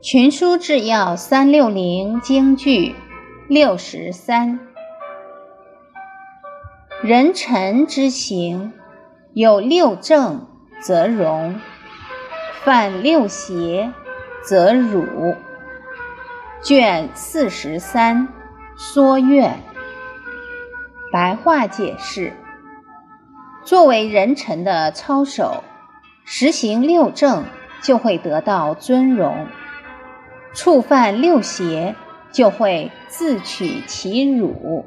群书治要三六零京剧六十三，人臣之行，有六正则容，犯六邪则辱。卷四十三，缩苑。白话解释：作为人臣的操守，实行六正，就会得到尊荣。触犯六邪，就会自取其辱。